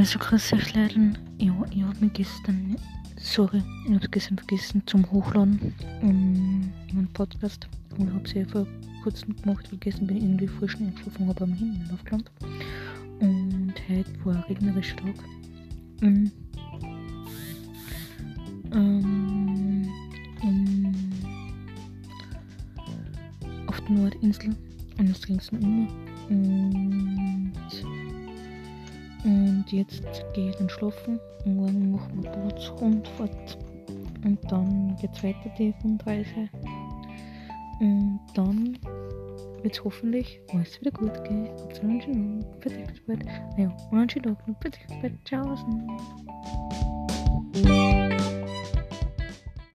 Also euch Leute. Ja, ich habe mich gestern, sorry, ich habe es gestern vergessen zum Hochladen um, meinen Podcast. Und ich habe es ja vor kurzem gemacht, weil gestern bin ich irgendwie voll schnell eingeschlafen, habe am Handy nicht aufgeladen. Und heute war ein regnerischer Tag. Mhm. Ähm, in, auf der Nordinsel und das ging es immer. Und und jetzt gehe ich dann schlafen. Morgen machen wir Bootsrundfahrt. Und dann geht es weiter die Rundreise. Und dann wird es hoffentlich alles wieder gut gehen. Habt einen schönen Abend. Dich bald. Naja, einen schönen Tag noch. Dich bald. Ciao.